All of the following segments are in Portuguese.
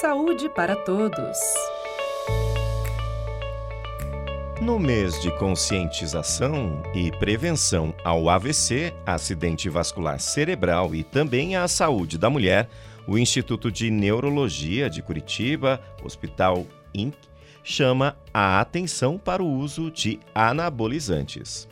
Saúde para todos. No mês de conscientização e prevenção ao AVC, acidente vascular cerebral e também à saúde da mulher, o Instituto de Neurologia de Curitiba, Hospital INC, chama a atenção para o uso de anabolizantes.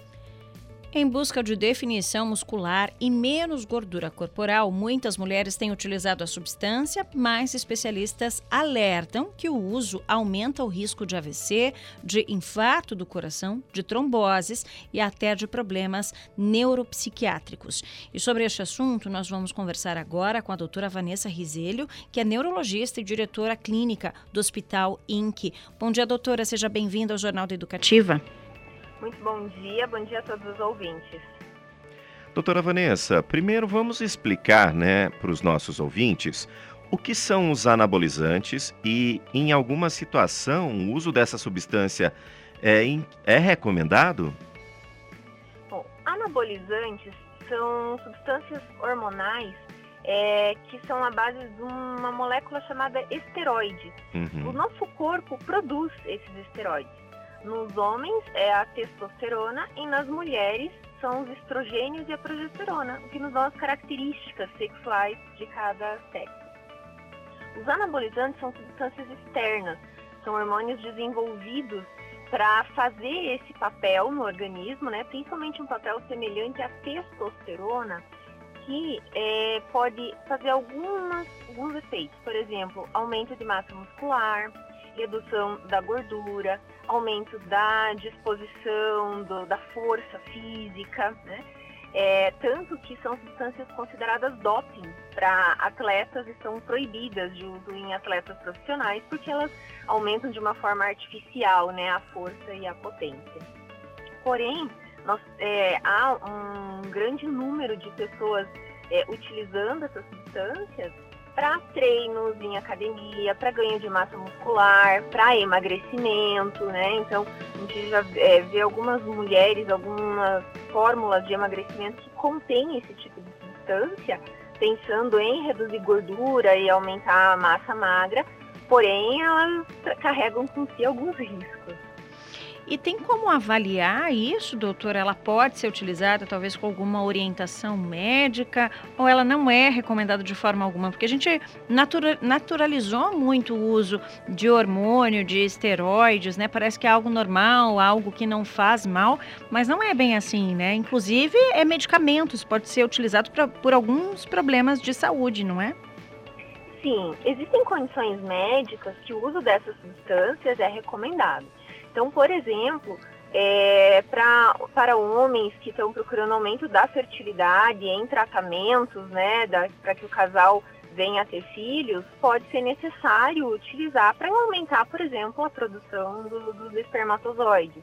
Em busca de definição muscular e menos gordura corporal, muitas mulheres têm utilizado a substância, mas especialistas alertam que o uso aumenta o risco de AVC, de infarto do coração, de tromboses e até de problemas neuropsiquiátricos. E sobre este assunto, nós vamos conversar agora com a doutora Vanessa Rizelho, que é neurologista e diretora clínica do Hospital INC. Bom dia, doutora, seja bem-vinda ao Jornal da Educativa. Muito bom dia, bom dia a todos os ouvintes. Doutora Vanessa, primeiro vamos explicar né, para os nossos ouvintes o que são os anabolizantes e, em alguma situação, o uso dessa substância é, é recomendado? Bom, anabolizantes são substâncias hormonais é, que são a base de uma molécula chamada esteroide. Uhum. O nosso corpo produz esses esteroides. Nos homens é a testosterona e nas mulheres são os estrogênios e a progesterona, o que nos dão as características sexuais de cada sexo. Os anabolizantes são substâncias externas, são hormônios desenvolvidos para fazer esse papel no organismo, né? principalmente um papel semelhante à testosterona, que é, pode fazer algumas, alguns efeitos, por exemplo, aumento de massa muscular, redução da gordura, aumento da disposição, do, da força física, né? É, tanto que são substâncias consideradas doping para atletas e são proibidas de uso em atletas profissionais porque elas aumentam de uma forma artificial né, a força e a potência. Porém, nós, é, há um grande número de pessoas é, utilizando essas substâncias para treinos em academia, para ganho de massa muscular, para emagrecimento, né? Então, a gente já é, vê algumas mulheres, algumas fórmulas de emagrecimento que contêm esse tipo de substância, pensando em reduzir gordura e aumentar a massa magra, porém elas carregam com si alguns riscos. E tem como avaliar isso, doutor? Ela pode ser utilizada talvez com alguma orientação médica ou ela não é recomendada de forma alguma? Porque a gente natura, naturalizou muito o uso de hormônio, de esteroides, né? Parece que é algo normal, algo que não faz mal, mas não é bem assim, né? Inclusive, é medicamentos, pode ser utilizado pra, por alguns problemas de saúde, não é? Sim, existem condições médicas que o uso dessas substâncias é recomendado. Então, por exemplo, é, pra, para homens que estão procurando aumento da fertilidade em tratamentos, né, para que o casal venha a ter filhos, pode ser necessário utilizar para aumentar, por exemplo, a produção do, dos espermatozoides.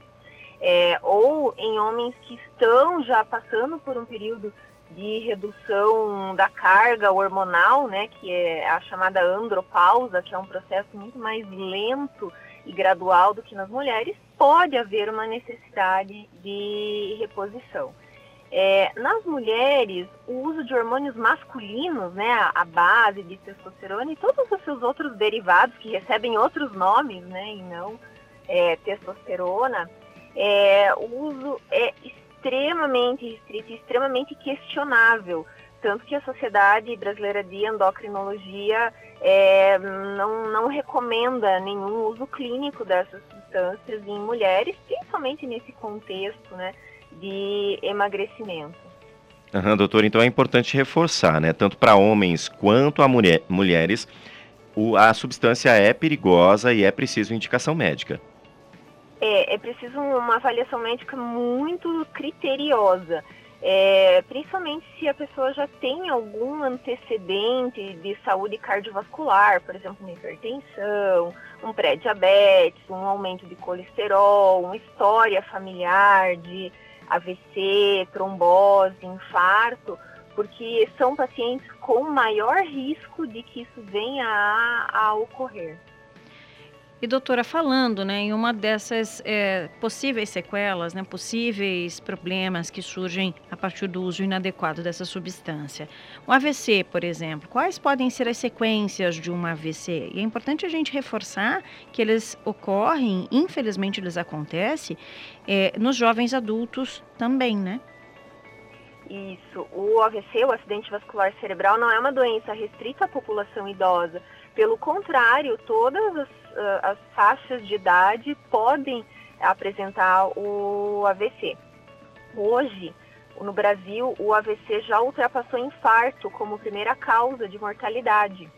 É, ou em homens que estão já passando por um período de redução da carga hormonal, né, que é a chamada andropausa, que é um processo muito mais lento e gradual do que nas mulheres, pode haver uma necessidade de reposição. É, nas mulheres, o uso de hormônios masculinos, né, a, base de testosterona e todos os seus outros derivados que recebem outros nomes, né, e não é, testosterona, é, o uso é extremamente restrito extremamente questionável tanto que a Sociedade Brasileira de Endocrinologia é, não, não recomenda nenhum uso clínico dessas substâncias em mulheres, principalmente nesse contexto né, de emagrecimento. Uhum, doutor, então é importante reforçar, né, tanto para homens quanto a mulher, mulheres, o, a substância é perigosa e é preciso indicação médica. É, é preciso uma avaliação médica muito criteriosa. É, principalmente se a pessoa já tem algum antecedente de saúde cardiovascular, por exemplo, uma hipertensão, um pré-diabetes, um aumento de colesterol, uma história familiar de AVC, trombose, infarto, porque são pacientes com maior risco de que isso venha a, a ocorrer. E doutora, falando né, em uma dessas é, possíveis sequelas, né, possíveis problemas que surgem a partir do uso inadequado dessa substância. O AVC, por exemplo, quais podem ser as sequências de um AVC? E é importante a gente reforçar que eles ocorrem, infelizmente eles acontecem, é, nos jovens adultos também, né? Isso. O AVC, o acidente vascular cerebral, não é uma doença restrita à população idosa. Pelo contrário, todas as, uh, as faixas de idade podem apresentar o AVC. Hoje, no Brasil, o AVC já ultrapassou infarto como primeira causa de mortalidade.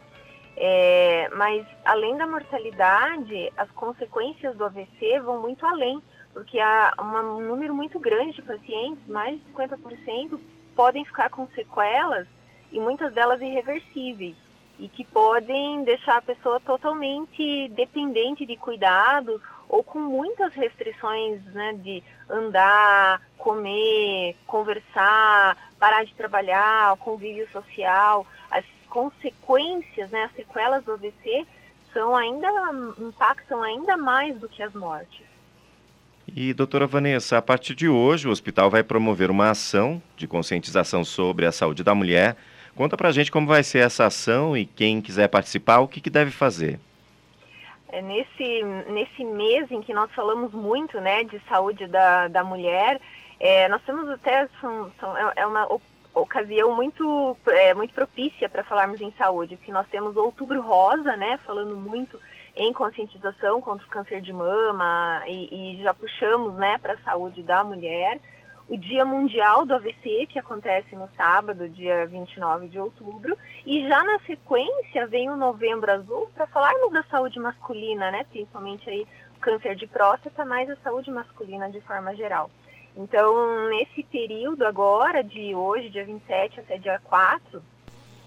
É, mas, além da mortalidade, as consequências do AVC vão muito além porque há um número muito grande de pacientes, mais de 50%, podem ficar com sequelas e muitas delas irreversíveis e que podem deixar a pessoa totalmente dependente de cuidados ou com muitas restrições né, de andar, comer, conversar, parar de trabalhar, convívio social. As consequências, né, as sequelas do AVC são ainda impactam ainda mais do que as mortes. E, doutora Vanessa, a partir de hoje o hospital vai promover uma ação de conscientização sobre a saúde da mulher. Conta pra gente como vai ser essa ação e quem quiser participar, o que, que deve fazer. É nesse, nesse mês em que nós falamos muito né, de saúde da, da mulher, é, nós temos até são, são, é, é uma ocasião muito, é, muito propícia para falarmos em saúde, porque nós temos outubro rosa, né, falando muito em conscientização contra o câncer de mama e, e já puxamos né, para a saúde da mulher. O Dia Mundial do AVC, que acontece no sábado, dia 29 de outubro. E já na sequência vem o Novembro Azul para falarmos da saúde masculina, né? principalmente aí o câncer de próstata, mas a saúde masculina de forma geral. Então, nesse período agora, de hoje, dia 27 até dia 4,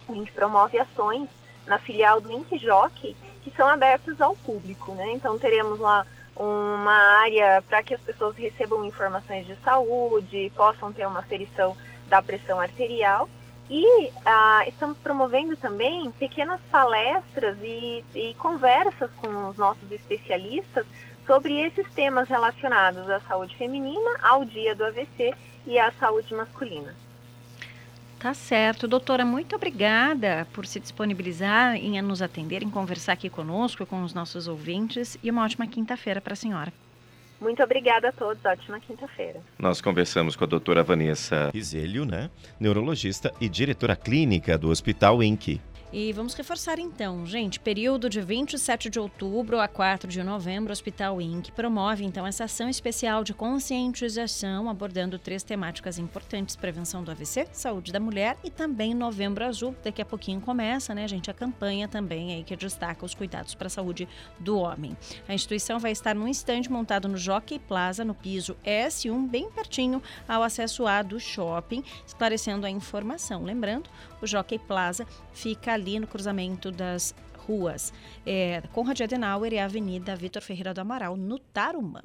a gente promove ações na filial do Inc Jockey que são abertos ao público, né? Então teremos lá uma área para que as pessoas recebam informações de saúde, possam ter uma aferição da pressão arterial e ah, estamos promovendo também pequenas palestras e, e conversas com os nossos especialistas sobre esses temas relacionados à saúde feminina, ao dia do AVC e à saúde masculina. Tá certo. Doutora, muito obrigada por se disponibilizar em nos atender, em conversar aqui conosco, com os nossos ouvintes. E uma ótima quinta-feira para a senhora. Muito obrigada a todos. Ótima quinta-feira. Nós conversamos com a doutora Vanessa Rizelio, né? Neurologista e diretora clínica do Hospital INC. E vamos reforçar então, gente, período de 27 de outubro a 4 de novembro, o Hospital INC promove então essa ação especial de conscientização abordando três temáticas importantes: prevenção do AVC, saúde da mulher e também Novembro Azul. Daqui a pouquinho começa, né, gente, a campanha também aí que destaca os cuidados para a saúde do homem. A instituição vai estar num estande montado no Jockey Plaza, no piso S1, bem pertinho ao acesso A do shopping, esclarecendo a informação. Lembrando, o Jockey Plaza fica ali no cruzamento das ruas é, Conrad Adenauer e a Avenida Vitor Ferreira do Amaral, no Tarumã.